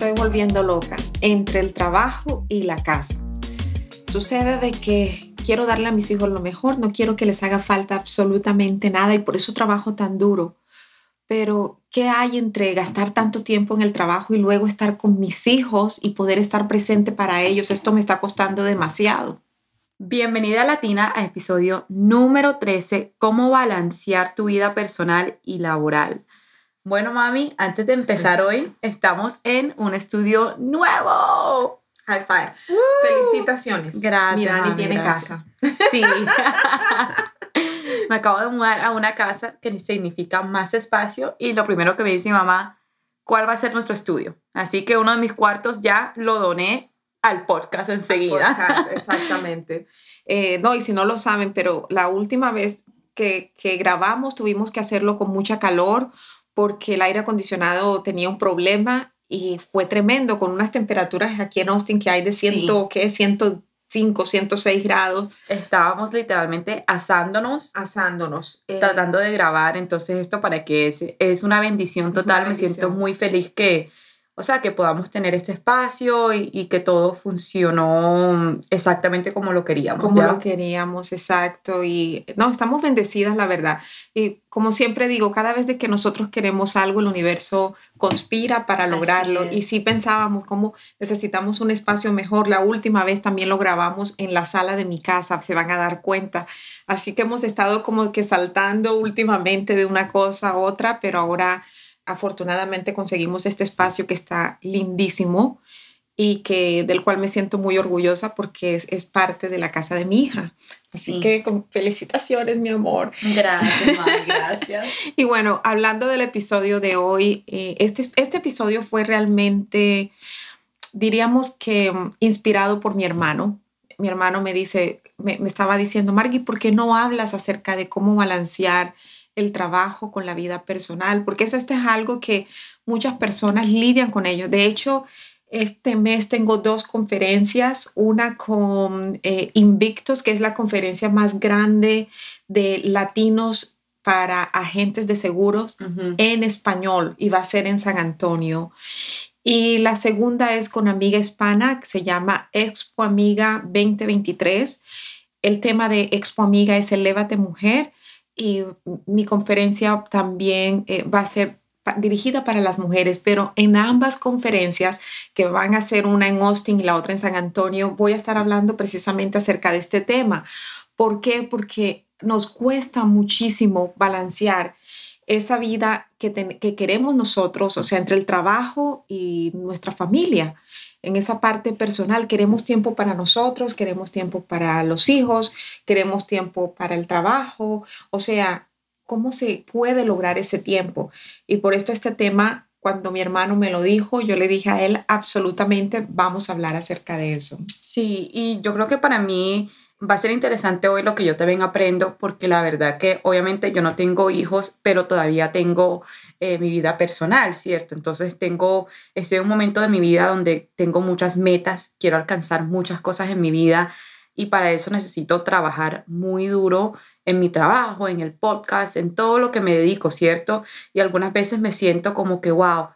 Estoy volviendo loca entre el trabajo y la casa. Sucede de que quiero darle a mis hijos lo mejor, no quiero que les haga falta absolutamente nada y por eso trabajo tan duro. Pero, ¿qué hay entre gastar tanto tiempo en el trabajo y luego estar con mis hijos y poder estar presente para ellos? Esto me está costando demasiado. Bienvenida Latina a episodio número 13, cómo balancear tu vida personal y laboral. Bueno, mami, antes de empezar hoy, estamos en un estudio nuevo. High five. Felicitaciones. Gracias. Mi Dani tiene casa. Sí. me acabo de mudar a una casa que significa más espacio y lo primero que me dice mi mamá, ¿cuál va a ser nuestro estudio? Así que uno de mis cuartos ya lo doné al podcast enseguida. podcast, exactamente. Eh, no, y si no lo saben, pero la última vez que, que grabamos tuvimos que hacerlo con mucha calor porque el aire acondicionado tenía un problema y fue tremendo con unas temperaturas aquí en Austin que hay de ciento, ¿qué? 105, 106 grados. Estábamos literalmente asándonos. Asándonos. Eh, tratando de grabar, entonces esto para que es, es una bendición total, me siento muy feliz que o sea, que podamos tener este espacio y, que todo funcionó exactamente como lo queríamos. Como lo queríamos, exacto. Y no, estamos bendecidas, la verdad. Y como siempre digo, cada vez de que nosotros queremos algo, el universo conspira para lograrlo. Y sí pensábamos cómo necesitamos un espacio mejor. La última vez también lo grabamos en la sala de mi casa, se van a dar cuenta. Así que hemos estado como que saltando últimamente de una cosa a otra, pero ahora afortunadamente conseguimos este espacio que está lindísimo y que del cual me siento muy orgullosa porque es, parte de la casa de mi hija. Así que con felicitaciones, mi amor. Gracias, gracias. y bueno, hablando del episodio de hoy, eh, este, este episodio fue realmente, diríamos que inspirado por mi hermano. Mi hermano me dice, me, me estaba diciendo, Margui, ¿por qué no hablas acerca de cómo balancear el trabajo con la vida personal, porque eso este es algo que muchas personas lidian con ello. De hecho, este mes tengo dos conferencias, una con eh, Invictus, que es la conferencia más grande de latinos para agentes de seguros en español y va a ser en San Antonio. Y la segunda es con Amiga Hispana, que se llama Expo Amiga 2023. El tema de Expo Amiga es Elévate Mujer y mi conferencia también eh, va a ser dirigida para las mujeres, pero en ambas conferencias, que van a ser una en Austin y la otra en San Antonio, voy a estar hablando precisamente acerca de este tema. ¿Por qué? Porque nos cuesta muchísimo balancear esa vida que, que queremos nosotros, o sea, entre el trabajo y nuestra familia en esa parte personal. Queremos tiempo para nosotros, queremos tiempo para los hijos, queremos tiempo para el trabajo. O sea, ¿cómo se puede lograr ese tiempo? Y por esto este tema, cuando mi hermano me lo dijo, yo le dije a él, absolutamente vamos a hablar acerca de eso. Sí, y yo creo que para mí va a ser interesante hoy lo que yo también aprendo, porque la verdad que obviamente yo no tengo hijos, pero todavía tengo eh, mi vida personal, ¿cierto? Entonces tengo, estoy en un momento de mi vida donde tengo muchas metas, quiero alcanzar muchas cosas en mi vida y para eso necesito trabajar muy duro en mi trabajo, en el podcast, en todo lo que me dedico, ¿cierto? Y algunas veces me siento como que, wow,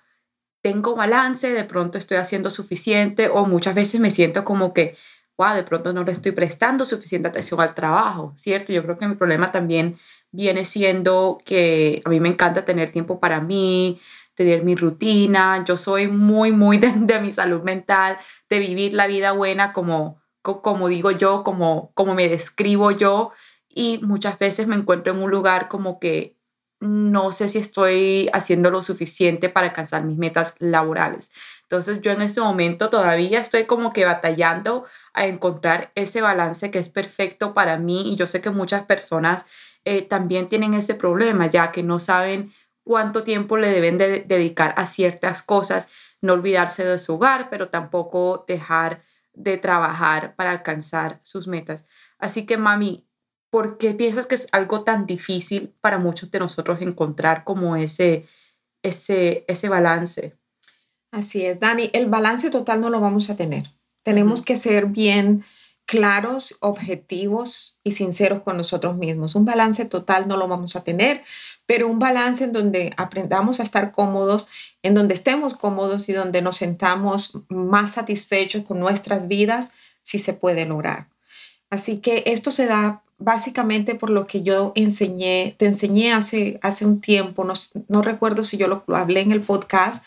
tengo balance, de pronto estoy haciendo suficiente o muchas veces me siento como que wow, de pronto no le estoy prestando suficiente atención al trabajo, ¿cierto? Yo creo que mi problema también viene siendo que a mí me encanta tener tiempo para mí, tener mi rutina, yo soy muy, muy de, mi salud mental, de vivir la vida buena como, como digo yo, como, como me describo yo, y muchas veces me encuentro en un lugar como que no sé si estoy haciendo lo suficiente para alcanzar mis metas laborales. Entonces yo en este momento todavía estoy como que batallando a encontrar ese balance que es perfecto para mí y yo sé que muchas personas eh, también tienen ese problema ya que no saben cuánto tiempo le deben de dedicar a ciertas cosas, no olvidarse de su hogar, pero tampoco dejar de trabajar para alcanzar sus metas. Así que, mami, ¿por qué piensas que es algo tan difícil para muchos de nosotros encontrar como ese, ese, ese balance? Así es, Dani, el balance total no lo vamos a tener. Tenemos que ser bien claros, objetivos y sinceros con nosotros mismos. Un balance total no lo vamos a tener, pero un balance en donde aprendamos a estar cómodos, en donde estemos cómodos y donde nos sentamos más satisfechos con nuestras vidas, sí se puede lograr. Así que esto se da básicamente por lo que yo enseñé, te enseñé hace, hace un tiempo, no, no recuerdo si yo lo, hablé en el podcast,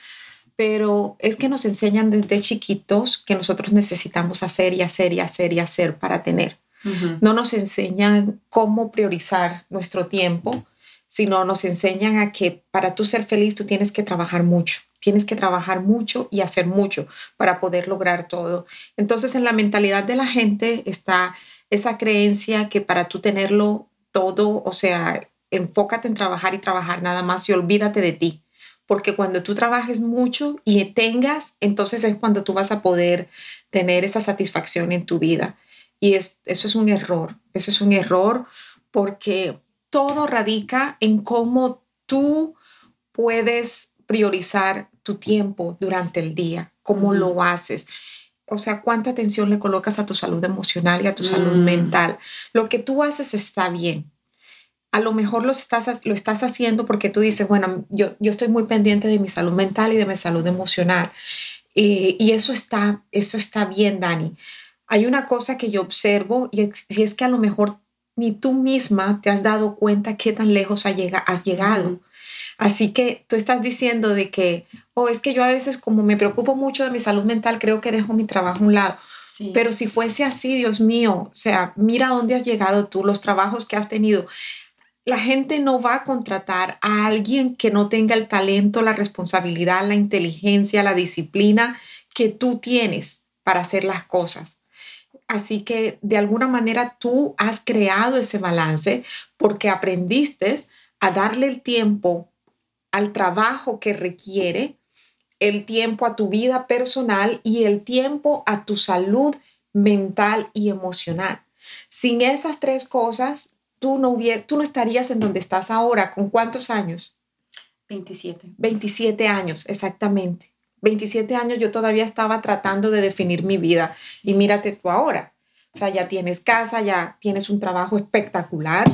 pero es que nos enseñan desde chiquitos que nosotros necesitamos hacer y hacer y hacer y hacer para tener. No nos enseñan cómo priorizar nuestro tiempo, sino nos enseñan a que para tú ser feliz tú tienes que trabajar mucho, tienes que trabajar mucho y hacer mucho para poder lograr todo. Entonces en la mentalidad de la gente está esa creencia que para tú tenerlo todo, o sea, enfócate en trabajar y trabajar nada más y olvídate de ti. Porque cuando tú trabajes mucho y tengas, entonces es cuando tú vas a poder tener esa satisfacción en tu vida. Y eso es un error, eso es un error porque todo radica en cómo tú puedes priorizar tu tiempo durante el día, cómo lo haces o sea, cuánta atención le colocas a tu salud emocional y a tu salud mm. mental. Lo que tú haces está bien. A lo mejor lo estás, lo estás haciendo porque tú dices, bueno, yo, yo estoy muy pendiente de mi salud mental y de mi salud emocional. y eso está, eso está bien, Dani. Hay una cosa que yo observo y es, que a lo mejor ni tú misma te has dado cuenta qué tan lejos has llegado. Así que tú estás diciendo de que, oh, es que yo a veces como me preocupo mucho de mi salud mental, creo que dejo mi trabajo a un lado. Pero si fuese así, Dios mío, o sea, mira dónde has llegado tú, los trabajos que has tenido. La gente no va a contratar a alguien que no tenga el talento, la responsabilidad, la inteligencia, la disciplina que tú tienes para hacer las cosas. Así que de alguna manera tú has creado ese balance porque aprendiste a darle el tiempo al trabajo que requiere, el tiempo a tu vida personal y el tiempo a tu salud mental y emocional. Sin esas tres cosas, tú no, tú no estarías en donde estás ahora. ¿Con cuántos años? 27. 27 años, exactamente. 27 años yo todavía estaba tratando de definir mi vida y mírate tú ahora. O sea, ya tienes casa, ya tienes un trabajo espectacular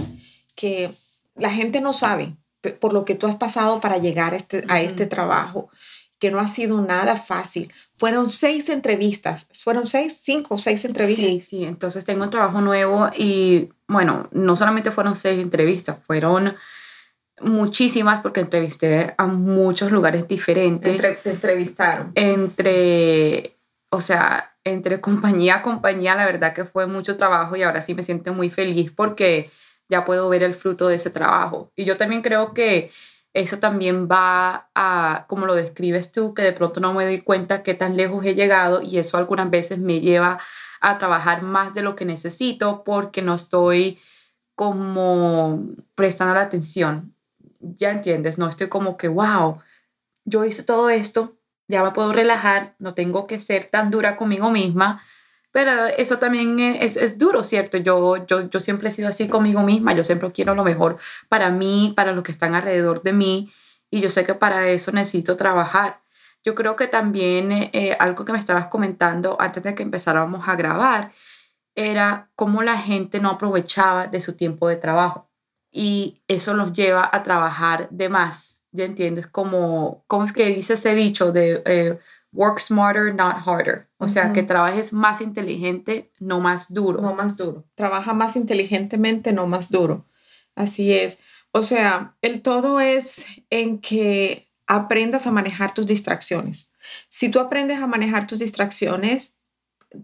que la gente no sabe por lo que tú has pasado para llegar a este, a este trabajo, que no ha sido nada fácil. Fueron seis entrevistas, fueron seis, cinco o seis entrevistas. Sí, sí, entonces tengo un trabajo nuevo y bueno, no solamente fueron seis entrevistas, fueron muchísimas porque entrevisté a muchos lugares diferentes. te entrevistaron. Entre, o sea, entre compañía a compañía, la verdad que fue mucho trabajo y ahora sí me siento muy feliz porque ya puedo ver el fruto de ese trabajo. Y yo también creo que eso también va a, como lo describes tú, que de pronto no me doy cuenta qué tan lejos he llegado y eso algunas veces me lleva a trabajar más de lo que necesito porque no estoy como prestando la atención. Ya entiendes, no estoy como que, wow, yo hice todo esto, ya me puedo relajar, no tengo que ser tan dura conmigo misma pero eso también es, es duro, ¿cierto? Yo, yo, yo siempre he sido así conmigo misma, yo siempre quiero lo mejor para mí, para los que están alrededor de mí, y yo sé que para eso necesito trabajar. Yo creo que también eh, algo que me estabas comentando antes de que empezáramos a grabar era cómo la gente no aprovechaba de su tiempo de trabajo y eso los lleva a trabajar de más. Ya entiendo, es como, ¿cómo es que dice ese dicho de eh, work smarter, not harder. O sea, que trabajes más inteligente, no más duro. No más duro. Trabaja más inteligentemente, no más duro. Así es. O sea, el todo es en que aprendas a manejar tus distracciones. Si tú aprendes a manejar tus distracciones,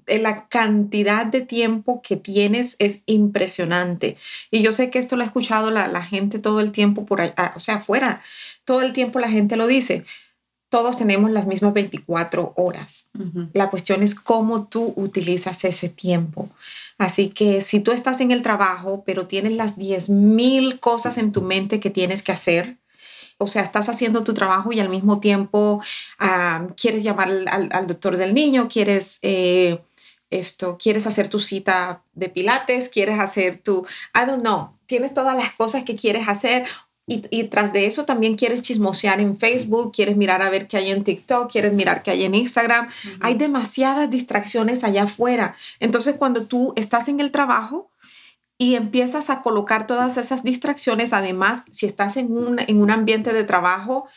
eh, la cantidad de tiempo que tienes es impresionante. Y yo sé que esto lo ha escuchado la, la gente todo el tiempo por ahí, o sea, afuera, todo el tiempo la gente lo dice todos tenemos las mismas 24 horas. La cuestión es cómo tú utilizas ese tiempo. Así que si tú estás en el trabajo, pero tienes las 10.000 cosas en tu mente que tienes que hacer, o sea, estás haciendo tu trabajo y al mismo tiempo quieres llamar al, doctor del niño, quieres eh, esto, quieres hacer tu cita de pilates, quieres hacer tu, I don't know, tienes todas las cosas que quieres hacer y, tras de eso también quieres chismosear en Facebook, quieres mirar a ver qué hay en TikTok, quieres mirar qué hay en Instagram. Hay demasiadas distracciones allá afuera. Entonces cuando tú estás en el trabajo y empiezas a colocar todas esas distracciones, además si estás en un, en un ambiente de trabajo,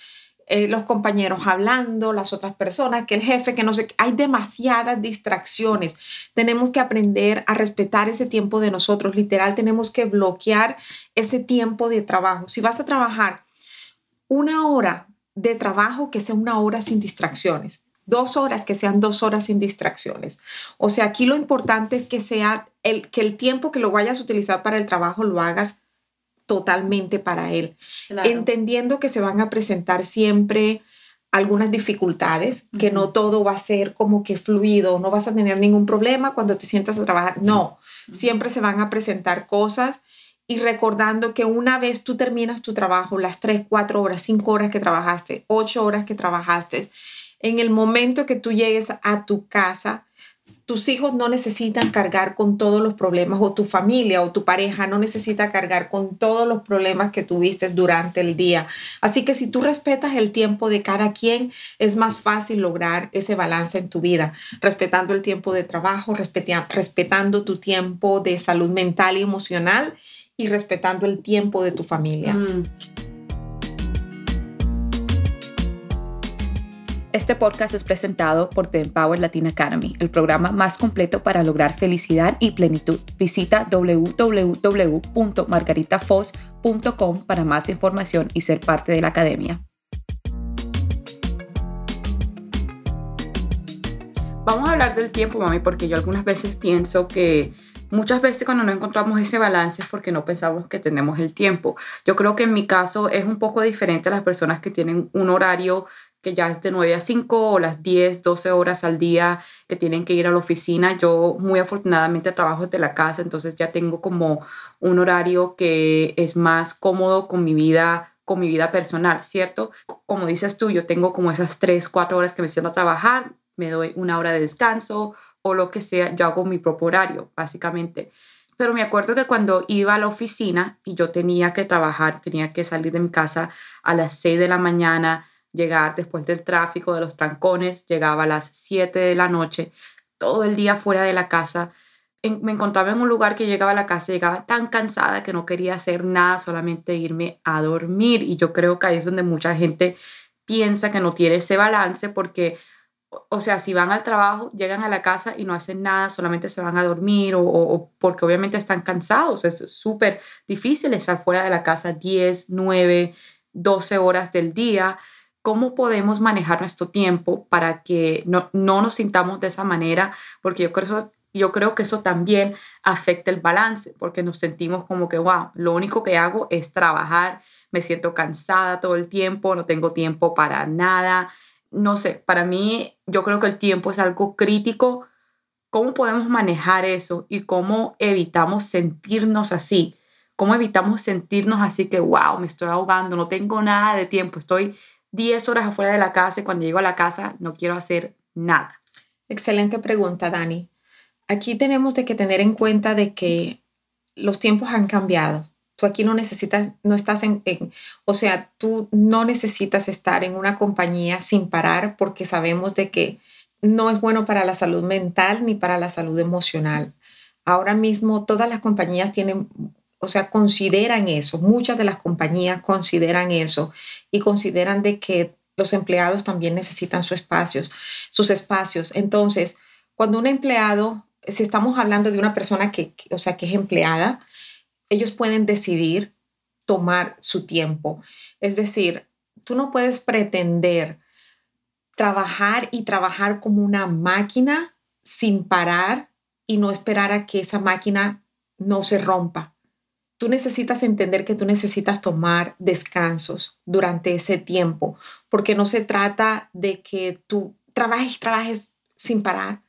eh, los compañeros hablando, las otras personas, que el jefe, que no sé, hay demasiadas distracciones. Tenemos que aprender a respetar ese tiempo de nosotros, literal, tenemos que bloquear ese tiempo de trabajo. Si vas a trabajar una hora de trabajo, que sea una hora sin distracciones. Dos horas que sean dos horas sin distracciones. O sea, aquí lo importante es que sea el, que el tiempo que lo vayas a utilizar para el trabajo lo hagas totalmente para él, entendiendo que se van a presentar siempre algunas dificultades, que no todo va a ser como que fluido, no vas a tener ningún problema cuando te sientas a trabajar, no, siempre se van a presentar cosas y recordando que una vez tú terminas tu trabajo, las 3, 4 horas, 5 horas que trabajaste, 8 horas que trabajaste, en el momento que tú llegues a tu casa, tus hijos no necesitan cargar con todos los problemas o tu familia o tu pareja no necesita cargar con todos los problemas que tuviste durante el día. Así que si tú respetas el tiempo de cada quien, es más fácil lograr ese balance en tu vida, respetando el tiempo de trabajo, respetando tu tiempo de salud mental y emocional y respetando el tiempo de tu familia. Mm. Este podcast es presentado por The Empower Latin Academy, el programa más completo para lograr felicidad y plenitud. Visita www.margaritafoz.com para más información y ser parte de la academia. Vamos a hablar del tiempo, mami, porque yo algunas veces pienso que muchas veces cuando no encontramos ese balance es porque no pensamos que tenemos el tiempo. Yo creo que en mi caso es un poco diferente a las personas que tienen un horario que ya es de 9 a 5 o las 10, 12 horas al día que tienen que ir a la oficina. Yo muy afortunadamente trabajo desde la casa, entonces ya tengo como un horario que es más cómodo con mi vida con mi vida personal, ¿cierto? Como dices tú, yo tengo como esas 3, 4 horas que me siento a trabajar, me doy una hora de descanso o lo que sea, yo hago mi propio horario, básicamente. Pero me acuerdo que cuando iba a la oficina y yo tenía que trabajar, tenía que salir de mi casa a las 6 de la mañana, llegar después del tráfico, de los trancones, llegaba a las 7 de la noche, todo el día fuera de la casa. me encontraba en un lugar que llegaba a la casa, llegaba tan cansada que no quería hacer nada, solamente irme a dormir. Y yo creo que ahí es donde mucha gente piensa que no tiene ese balance porque, o sea, si van al trabajo, llegan a la casa y no hacen nada, solamente se van a dormir o, porque obviamente están cansados. Es súper difícil estar fuera de la casa 10, 9, 12 horas del día cómo podemos manejar nuestro tiempo para que no, nos sintamos de esa manera, porque yo creo, yo creo que eso también afecta el balance, porque nos sentimos como que, wow, lo único que hago es trabajar, me siento cansada todo el tiempo, no tengo tiempo para nada. No sé, para mí yo creo que el tiempo es algo crítico. ¿Cómo podemos manejar eso y cómo evitamos sentirnos así? ¿Cómo evitamos sentirnos así que, wow, me estoy ahogando, no tengo nada de tiempo, estoy 10 horas afuera de la casa y cuando llego a la casa no quiero hacer nada? Excelente pregunta, Dani. Aquí tenemos de que tener en cuenta de que los tiempos han cambiado. Tú aquí no necesitas, no estás en, o sea, tú no necesitas estar en una compañía sin parar porque sabemos de que no es bueno para la salud mental ni para la salud emocional. Ahora mismo todas las compañías tienen o sea, consideran eso, muchas de las compañías consideran eso y consideran de que los empleados también necesitan sus espacios, sus espacios. Entonces, cuando un empleado, si estamos hablando de una persona que, o sea, que es empleada, ellos pueden decidir tomar su tiempo. Es decir, tú no puedes pretender trabajar y trabajar como una máquina sin parar y no esperar a que esa máquina no se rompa tú necesitas entender que tú necesitas tomar descansos durante ese tiempo, porque no se trata de que tú trabajes, trabajes sin parar.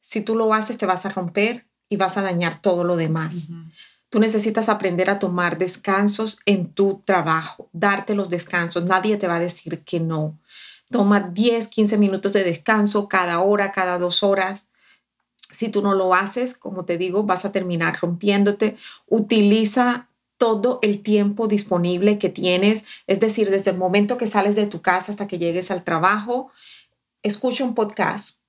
Si tú lo haces, te vas a romper y vas a dañar todo lo demás. Tú necesitas aprender a tomar descansos en tu trabajo, darte los descansos. Nadie te va a decir que no. Toma 10, 15 minutos de descanso cada hora, cada dos horas Si tú no lo haces, como te digo, vas a terminar rompiéndote. Utiliza todo el tiempo disponible que tienes, es decir, desde el momento que sales de tu casa hasta que llegues al trabajo, escucha un podcast,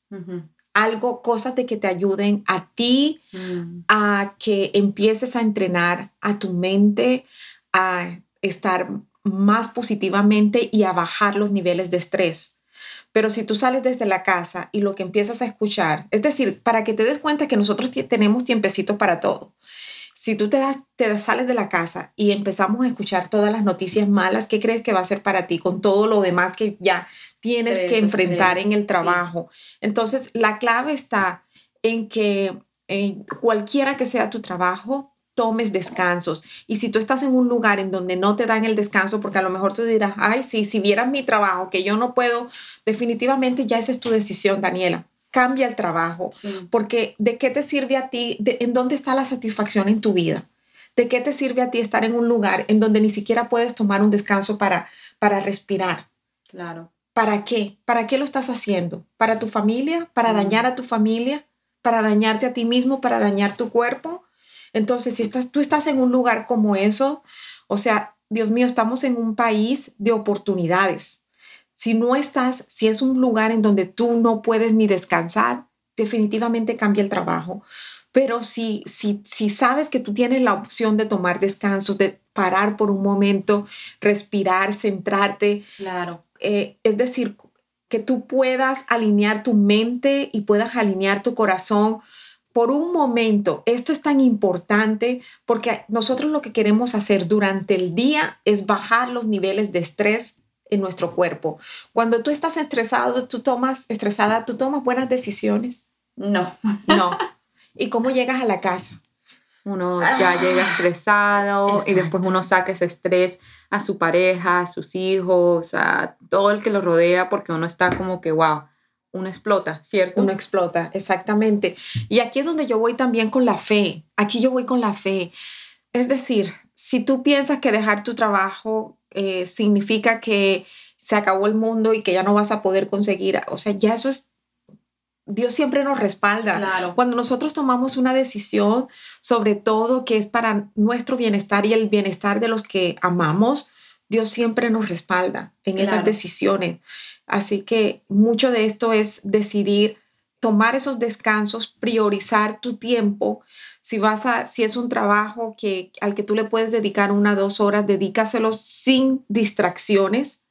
algo, cosas de que te ayuden a ti Mm. a que empieces a entrenar a tu mente a estar más positivamente y a bajar los niveles de estrés. Pero si tú sales desde la casa y lo que empiezas a escuchar, es decir, para que te des cuenta que nosotros tenemos tiempecito para todo. Si tú te, das, te sales de la casa y empezamos a escuchar todas las noticias malas, ¿qué crees que va a ser para ti con todo lo demás que ya tienes que enfrentar en el sí. trabajo? Entonces, la clave está en que en cualquiera que sea tu trabajo, tomes descansos. Y si tú estás en un lugar en donde no te dan el descanso, porque a lo mejor tú dirás, ay, sí, si vieras mi trabajo, que yo no puedo, definitivamente ya esa es tu decisión, Daniela. Cambia el trabajo, Sí. porque ¿de qué te sirve a ti? De- ¿En dónde está la satisfacción en tu vida? ¿De qué te sirve a ti estar en un lugar en donde ni siquiera puedes tomar un descanso para, para respirar? Claro. ¿Para qué? ¿Para qué lo estás haciendo? ¿Para tu familia? ¿Para Mm. dañar a tu familia? ¿Para dañarte a ti mismo? ¿Para dañar tu cuerpo? Entonces, si estás, tú estás en un lugar como eso, o sea, Dios mío, estamos en un país de oportunidades. Si no estás, si es un lugar en donde tú no puedes ni descansar, definitivamente cambia el trabajo. Pero si, si, si sabes que tú tienes la opción de tomar descansos, de parar por un momento, respirar, centrarte, Claro. eh, es decir, que tú puedas alinear tu mente y puedas alinear tu corazón por un momento. Esto es tan importante porque nosotros lo que queremos hacer durante el día es bajar los niveles de estrés en nuestro cuerpo. Cuando tú estás estresado, tú tomas estresada, tú tomas buenas decisiones. No. No. ¿Y cómo llegas a la casa? Uno ya llega estresado y después uno saca ese estrés a su pareja, a sus hijos, a todo el que lo rodea, porque uno está como que, wow, uno explota, ¿cierto? Uno explota, exactamente. Y aquí es donde yo voy también con la fe. Aquí yo voy con la fe. Es decir, si tú piensas que dejar tu trabajo eh, significa que se acabó el mundo y que ya no vas a poder conseguir, o sea, ya eso es, Dios siempre nos respalda. Claro. Cuando nosotros tomamos una decisión, sobre todo que es para nuestro bienestar y el bienestar de los que amamos, Dios siempre nos respalda en esas decisiones. Así que mucho de esto es decidir tomar esos descansos, priorizar tu tiempo. Si vas a, si es un trabajo que, al que tú le puedes dedicar una dos horas, dedícaselos sin distracciones.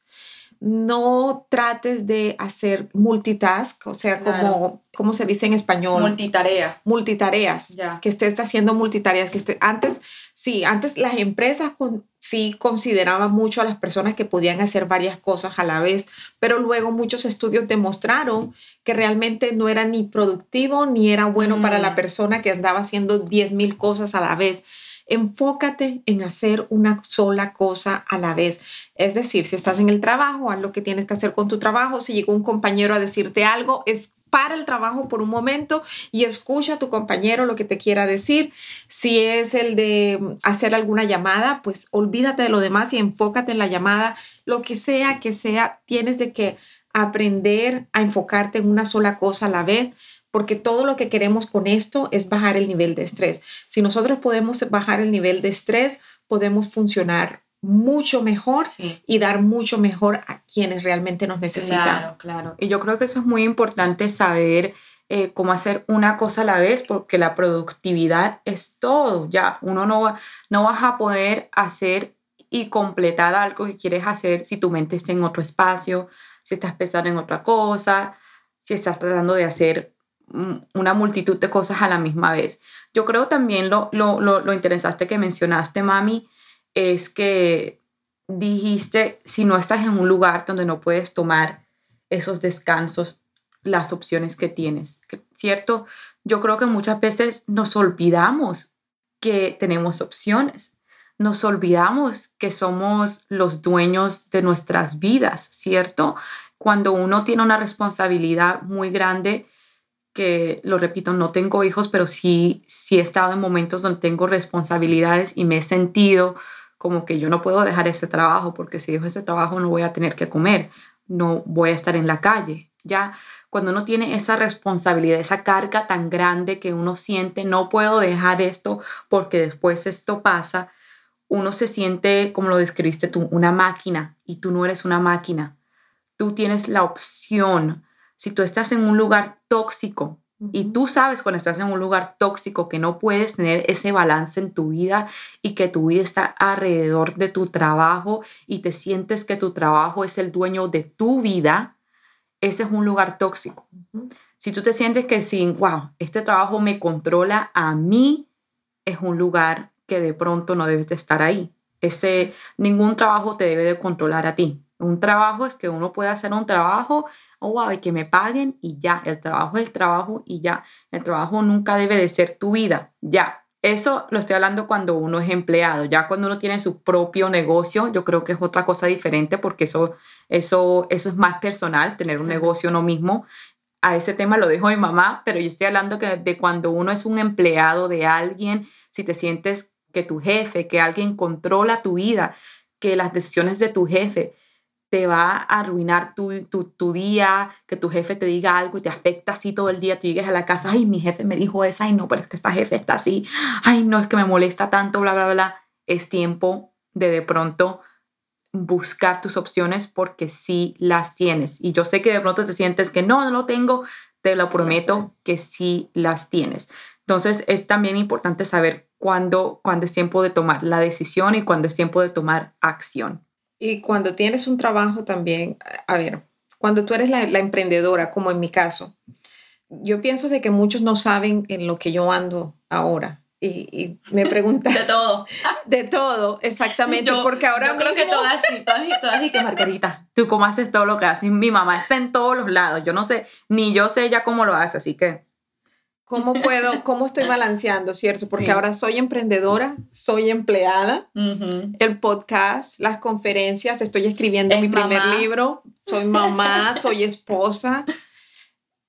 No trates de hacer multitask, o sea, Claro. como, ¿cómo se dice en español? Multitarea. multitareas, Ya. que estés haciendo multitareas, que esté, antes, sí, antes las empresas con- sí consideraban mucho a las personas que podían hacer varias cosas a la vez, pero luego muchos estudios demostraron que realmente no era ni productivo ni era bueno para la Mm. persona que andaba haciendo 10 mil cosas a la vez. Enfócate en hacer una sola cosa a la vez. Es decir, si estás en el trabajo, haz lo que tienes que hacer con tu trabajo. Si llegó un compañero a decirte algo, es para el trabajo por un momento y escucha a tu compañero lo que te quiera decir. Si es el de mm, hacer alguna llamada, pues olvídate de lo demás y enfócate en la llamada. Lo que sea que sea, tienes de que aprender a enfocarte en una sola cosa a la vez, porque todo lo que queremos con esto es bajar el nivel de estrés. Si nosotros podemos bajar el nivel de estrés, podemos funcionar mucho mejor Sí. y dar mucho mejor a quienes realmente nos necesitan. Claro, claro. Y yo creo que eso es muy importante saber eh, cómo hacer una cosa a la vez, porque la productividad es todo. Ya, uno no, va, no vas a poder hacer y completar algo que quieres hacer si tu mente está en otro espacio, si estás pensando en otra cosa, si estás tratando de hacer una multitud de cosas a la misma vez. Yo creo también lo, lo, lo, lo interesante que mencionaste, mami, es que dijiste, si no estás en un lugar donde no puedes tomar esos descansos, las opciones que tienes, ¿cierto? Yo creo que muchas veces nos olvidamos que tenemos opciones, nos olvidamos que somos los dueños de nuestras vidas, ¿cierto? Cuando uno tiene una responsabilidad muy grande, lo repito, no tengo hijos, pero sí, sí he estado en momentos donde tengo responsabilidades y me he sentido como que yo no puedo dejar ese trabajo porque si dejo ese trabajo no voy a tener que comer, no voy a estar en la calle, ya cuando uno tiene esa responsabilidad, esa carga tan grande que uno siente, no puedo dejar esto porque después esto pasa, uno se siente, como lo describiste tú, una máquina y tú no eres una máquina. Tú tienes la opción. Si tú estás en un lugar tóxico y tú sabes cuando estás en un lugar tóxico que no puedes tener ese balance en tu vida y que tu vida está alrededor de tu trabajo y te sientes que tu trabajo es el dueño de tu vida, ese es un lugar tóxico. Si tú te sientes que sin, wow, este trabajo me controla a mí, es un lugar que de pronto no debes de estar ahí. Ese, ningún trabajo te debe de controlar a ti. Un trabajo es que uno puede hacer un trabajo, oh, wow, y que me paguen y ya. El trabajo es el trabajo y ya. El trabajo nunca debe de ser tu vida, ya. Eso lo estoy hablando cuando uno es empleado. Ya cuando uno tiene su propio negocio, yo creo que es otra cosa diferente porque eso, eso, eso es más personal, tener un negocio uno mismo. A ese tema lo dejo mi mamá, pero yo estoy hablando que de cuando uno es un empleado de alguien, si te sientes que tu jefe, que alguien controla tu vida, que las decisiones de tu jefe te va a arruinar tu, tu, día, que tu jefe te diga algo y te afecta así todo el día, tú llegues a la casa, ay, mi jefe me dijo eso, ay, no, pero es que esta jefe está así, ay, no, es que me molesta tanto, bla, bla, bla. Es tiempo de de pronto buscar tus opciones porque sí las tienes. Y yo sé que de pronto te sientes que no, no lo tengo, te lo prometo que sí las tienes. Entonces es también importante saber cuándo, cuándo es tiempo de tomar la decisión y cuándo es tiempo de tomar acción. Y cuando tienes un trabajo también, a ver, cuando tú eres la, emprendedora, como en mi caso, yo pienso de que muchos no saben en lo que yo ando ahora. Y, me preguntan... de todo. De todo, exactamente. porque ahora Yo creo que todas, todas, todas y que Margarita, tú cómo haces todo lo que haces. Mi mamá está en todos los lados. Yo no sé, ni yo sé ya cómo lo hace, así que... ¿Cómo puedo, cómo estoy balanceando, cierto? Porque ahora soy emprendedora, soy empleada, el podcast, las conferencias, estoy escribiendo mi primer libro, soy mamá, soy esposa.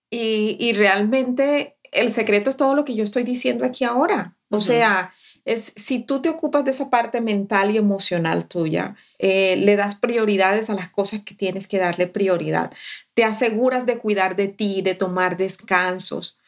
Y, y, realmente el secreto es todo lo que yo estoy diciendo aquí ahora. O sea, es si tú te ocupas de esa parte mental y emocional tuya, eh, le das prioridades a las cosas que tienes que darle prioridad, te aseguras de cuidar de ti, de tomar descansos,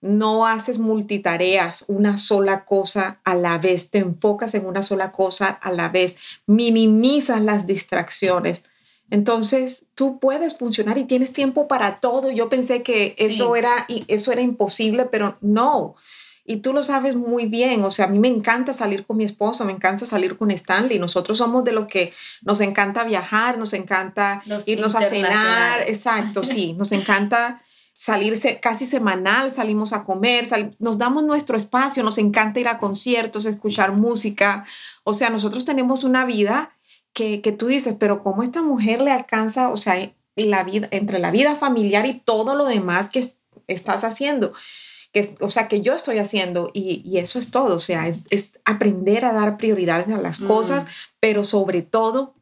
no haces multitareas, una sola cosa a la vez, te enfocas en una sola cosa a la vez, minimizas las distracciones. Entonces, tú puedes funcionar y tienes tiempo para todo. Yo pensé que eso, era, eso era imposible, pero no. Y tú lo sabes muy bien. O sea, a mí me encanta salir con mi esposo, me encanta salir con Stanley. Nosotros somos de los que nos encanta viajar, nos encanta irnos a cenar. Exacto, sí, nos encanta salirse casi semanal, salimos a comer, nos damos nuestro espacio, nos encanta ir a conciertos, escuchar música. O sea, nosotros tenemos una vida que, que tú dices, pero ¿cómo esta mujer le alcanza, o sea, la vida, entre la vida familiar y todo lo demás que estás haciendo? Que, o sea, que yo estoy haciendo y, y eso es todo, o sea, es, es, aprender a dar prioridades a las cosas, mm. pero sobre todo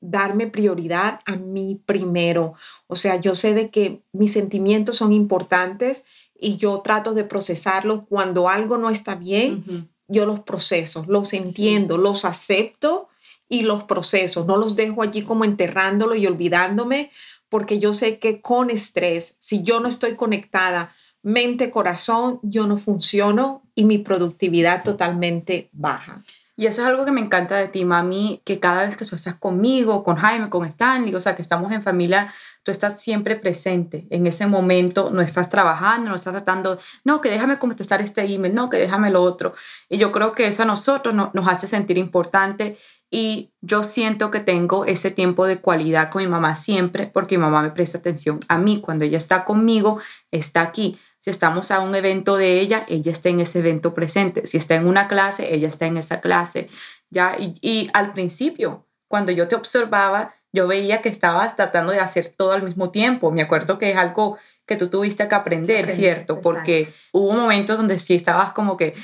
darme prioridad a mí primero. O sea, yo sé de que mis sentimientos son importantes y yo trato de procesarlos. Cuando algo no está bien, yo los proceso, los entiendo, los acepto y los proceso. No los dejo allí como enterrándolo y olvidándome, porque yo sé que con estrés, si yo no estoy conectada mente, corazón, yo no funciono y mi productividad totalmente baja. Y eso es algo que me encanta de ti, mami, que cada vez que tú estás conmigo, con Jaime, con Stanley, o sea, que estamos en familia, tú estás siempre presente en ese momento, no estás trabajando, no estás tratando, no, que déjame contestar este email, no, que déjame lo otro. Y yo creo que eso a nosotros nos hace sentir importante y yo siento que tengo ese tiempo de cualidad con mi mamá siempre porque mi mamá me presta atención a mí. Cuando ella está conmigo, está aquí. Si estamos a un evento de ella, ella está en ese evento presente. Si está en una clase, ella está en esa clase. ¿ya? Y, al principio, cuando yo te observaba, yo veía que estabas tratando de hacer todo al mismo tiempo. Me acuerdo que es algo que tú tuviste que aprender, ¿cierto? Porque hubo momentos donde sí estabas como que,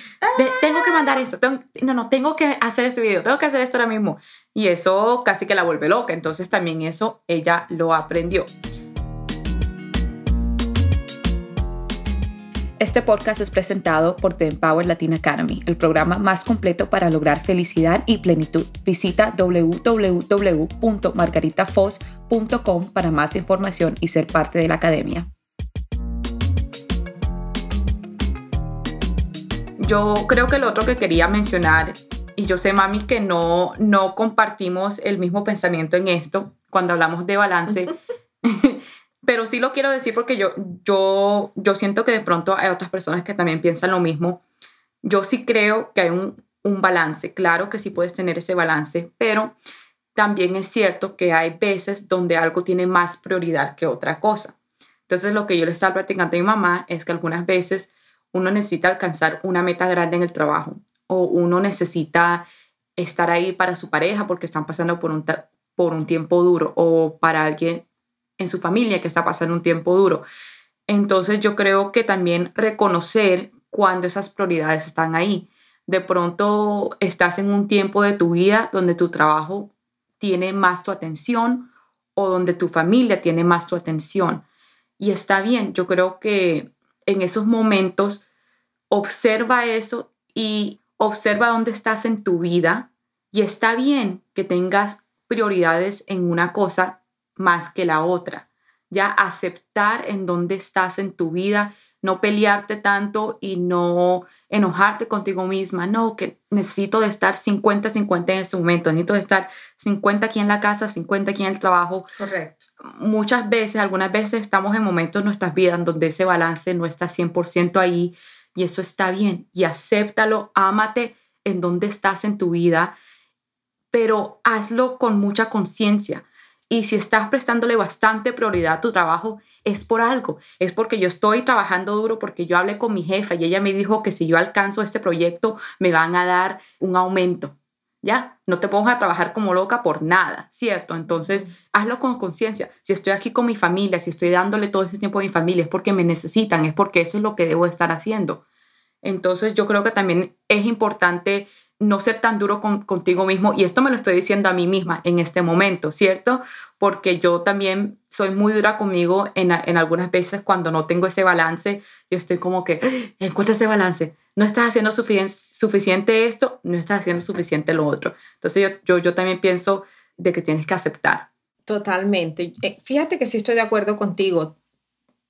tengo que mandar esto, no, no, tengo que hacer este video, tengo que hacer esto ahora mismo. Y eso casi que la vuelve loca. Entonces también eso ella lo aprendió. Este podcast es presentado por The Empower Latin Academy, el programa más completo para lograr felicidad y plenitud. Visita www.margaritafoz.com para más información y ser parte de la academia. Yo creo que lo otro que quería mencionar, y yo sé, mami, que no, no compartimos el mismo pensamiento en esto cuando hablamos de balance, pero sí lo quiero decir porque yo, yo, yo siento que de pronto hay otras personas que también piensan lo mismo. Yo sí creo que hay un, un balance, claro que sí puedes tener ese balance, pero también es cierto que hay veces donde algo tiene más prioridad que otra cosa. Entonces lo que yo le estaba platicando a mi mamá es que algunas veces uno necesita alcanzar una meta grande en el trabajo o uno necesita estar ahí para su pareja porque están pasando por un, por un tiempo duro o para alguien en su familia que está pasando un tiempo duro. Entonces yo creo que también reconocer cuando esas prioridades están ahí. De pronto estás en un tiempo de tu vida donde tu trabajo tiene más tu atención o donde tu familia tiene más tu atención. Y está bien, yo creo que en esos momentos, observa eso y observa dónde estás en tu vida y está bien que tengas prioridades en una cosa más que la otra. Ya aceptar en dónde estás en tu vida, no pelearte tanto y no enojarte contigo misma. No, que necesito de estar 50-50 en este momento, necesito de estar 50 aquí en la casa, 50 aquí en el trabajo. Correcto. Muchas veces, algunas veces estamos en momentos en nuestras vidas donde ese balance no está 100% ahí y eso está bien y acéptalo, ámate en dónde estás en tu vida, pero hazlo con mucha conciencia y si estás prestándole bastante prioridad a tu trabajo, es por algo. Es porque yo estoy trabajando duro, porque yo hablé con mi jefa y ella me dijo que si yo alcanzo este proyecto, me van a dar un aumento. ¿Ya? No te pongas a trabajar como loca por nada, ¿cierto? Entonces, hazlo con conciencia. Si estoy aquí con mi familia, si estoy dándole todo ese tiempo a mi familia, es porque me necesitan, es porque eso es lo que debo estar haciendo. Entonces, yo creo que también es importante no ser tan duro contigo mismo. Y esto me lo estoy diciendo a mí misma en este momento, ¿cierto? Porque yo también soy muy dura conmigo en, algunas veces cuando no tengo ese balance. Yo estoy como que, ¡Ah! encuentra ese balance. No estás haciendo suficiente esto, no estás haciendo suficiente lo otro. Entonces yo, yo, también pienso de que tienes que aceptar. Totalmente. Eh, fíjate que sí estoy de acuerdo contigo.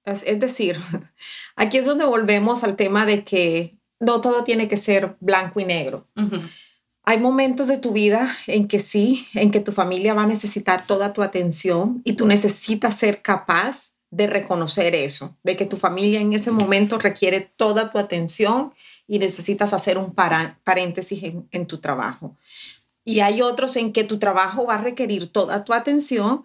es decir, aquí es donde volvemos al tema de que no todo tiene que ser blanco y negro. Hay momentos de tu vida en que sí, en que tu familia va a necesitar toda tu atención y tú necesitas ser capaz de reconocer eso, de que tu familia en ese momento requiere toda tu atención y necesitas hacer un paréntesis en tu trabajo. Y hay otros en que tu trabajo va a requerir toda tu atención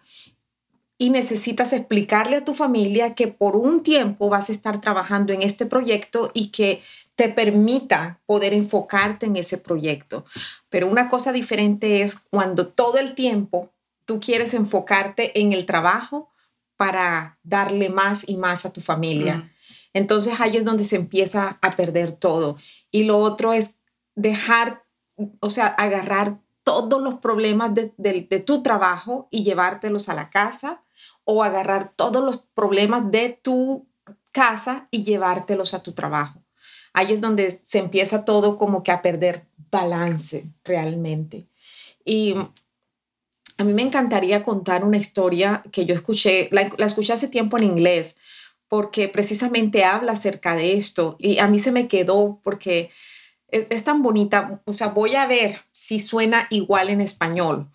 y necesitas explicarle a tu familia que por un tiempo vas a estar trabajando en este proyecto y que te permita poder enfocarte en ese proyecto. Pero una cosa diferente es cuando todo el tiempo tú quieres enfocarte en el trabajo para darle más y más a tu familia. Entonces ahí es donde se empieza a perder todo. Y lo otro es dejar, o sea, agarrar todos los problemas de, de, tu trabajo y llevártelos a la casa o agarrar todos los problemas de tu casa y llevártelos a tu trabajo ahí es donde se empieza todo como que a perder balance realmente. Y a mí me encantaría contar una historia que yo escuché, la, escuché hace tiempo en inglés, porque precisamente habla acerca de esto y a mí se me quedó porque es, es, tan bonita, o sea, voy a ver si suena igual en español,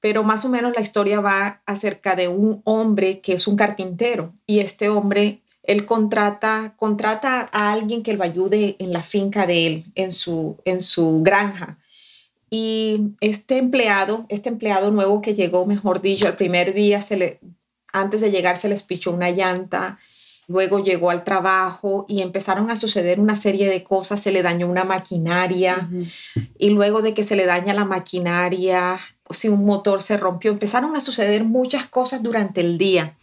pero más o menos la historia va acerca de un hombre que es un carpintero y este hombre él contrata, contrata a alguien que lo ayude en la finca de él, en su, en su granja. Y este empleado, este empleado nuevo que llegó, mejor dicho, el primer día, se le, antes de llegar se les pichó una llanta, luego llegó al trabajo y empezaron a suceder una serie de cosas, se le dañó una maquinaria y luego de que se le daña la maquinaria, si un motor se rompió, empezaron a suceder muchas cosas durante el día.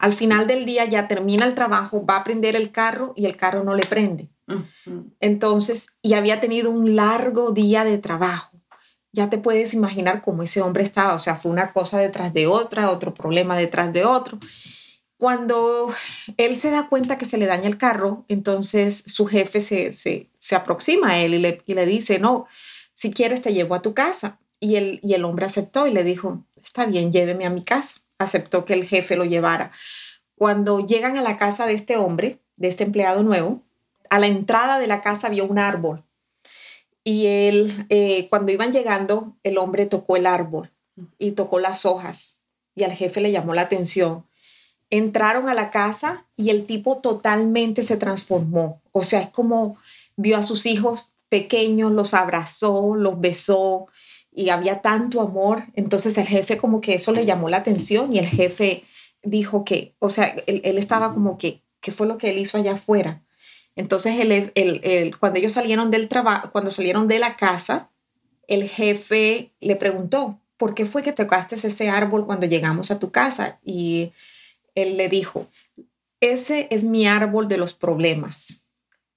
Al final del día ya termina el trabajo, va a prender el carro y el carro no le prende. Entonces, y había tenido un largo día de trabajo. Ya te puedes imaginar cómo ese hombre estaba, o sea, fue una cosa detrás de otra, otro problema detrás de otro. Cuando él se da cuenta que se le daña el carro, entonces su jefe se, se, se aproxima a él y le, y le, dice, no, si quieres te llevo a tu casa. Y el, y el hombre aceptó y le dijo, está bien, lléveme a mi casa. Aceptó que el jefe lo llevara. Cuando llegan a la casa de este hombre, de este empleado nuevo, a la entrada de la casa vio un árbol. Y él, eh, cuando iban llegando, el hombre tocó el árbol y tocó las hojas. Y al jefe le llamó la atención entraron a la casa y el tipo totalmente se transformó. O sea, es como vio a sus hijos pequeños, los abrazó, los besó y había tanto amor. Entonces el jefe como que eso le llamó la atención y el jefe dijo que, o sea, él, estaba como que, ¿qué fue lo que él hizo allá afuera? Entonces el, cuando ellos salieron del trabajo, cuando salieron de la casa, el jefe le preguntó, ¿por qué fue que tocaste ese árbol cuando llegamos a tu casa? Y él le dijo, ese es mi árbol de los problemas.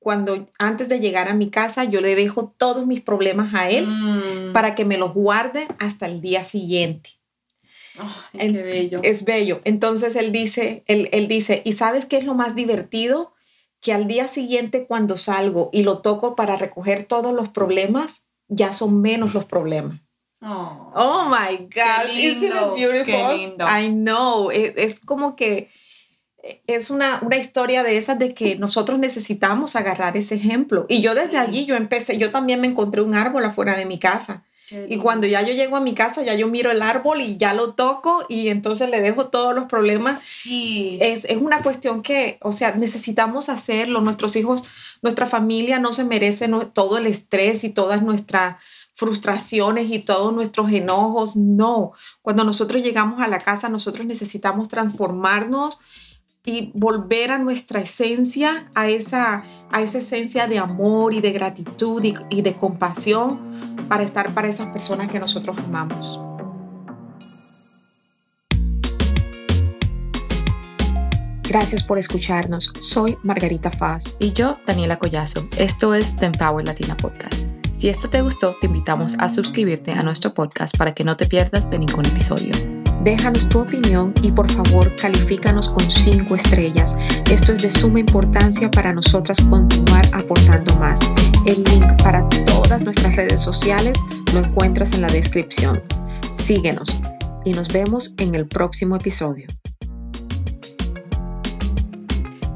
Cuando antes de llegar a mi casa, yo le dejo todos mis problemas a él mm. para que me los guarde hasta el día siguiente. qué bello. Es bello. Entonces él dice, él, él dice, ¿y sabes qué es lo más divertido? Que al día siguiente cuando salgo y lo toco para recoger todos los problemas, ya son menos los problemas. Oh, oh my gosh, isn't it beautiful? lindo. I know, es, es, como que es una, una historia de esas de que nosotros necesitamos agarrar ese ejemplo. Y yo desde allí, yo empecé, yo también me encontré un árbol afuera de mi casa. Y cuando ya yo llego a mi casa, ya yo miro el árbol y ya lo toco y entonces le dejo todos los problemas. Sí. Es, es una cuestión que, o sea, necesitamos hacerlo. Nuestros hijos, nuestra familia no se merece todo el estrés y todas nuestras frustraciones y todos nuestros enojos. No, cuando nosotros llegamos a la casa, nosotros necesitamos transformarnos y volver a nuestra esencia, a esa, a esa esencia de amor y de gratitud y, y de compasión para estar para esas personas que nosotros amamos. Gracias por escucharnos. Soy Margarita Faz. Y yo, Daniela Collazo. Esto es The Empower Latina Podcast. Si esto te gustó, te invitamos a suscribirte a nuestro podcast para que no te pierdas de ningún episodio. Déjanos tu opinión y por favor califícanos con 5 estrellas. Esto es de suma importancia para nosotras continuar aportando más. El link para todas nuestras redes sociales lo encuentras en la descripción. Síguenos y nos vemos en el próximo episodio.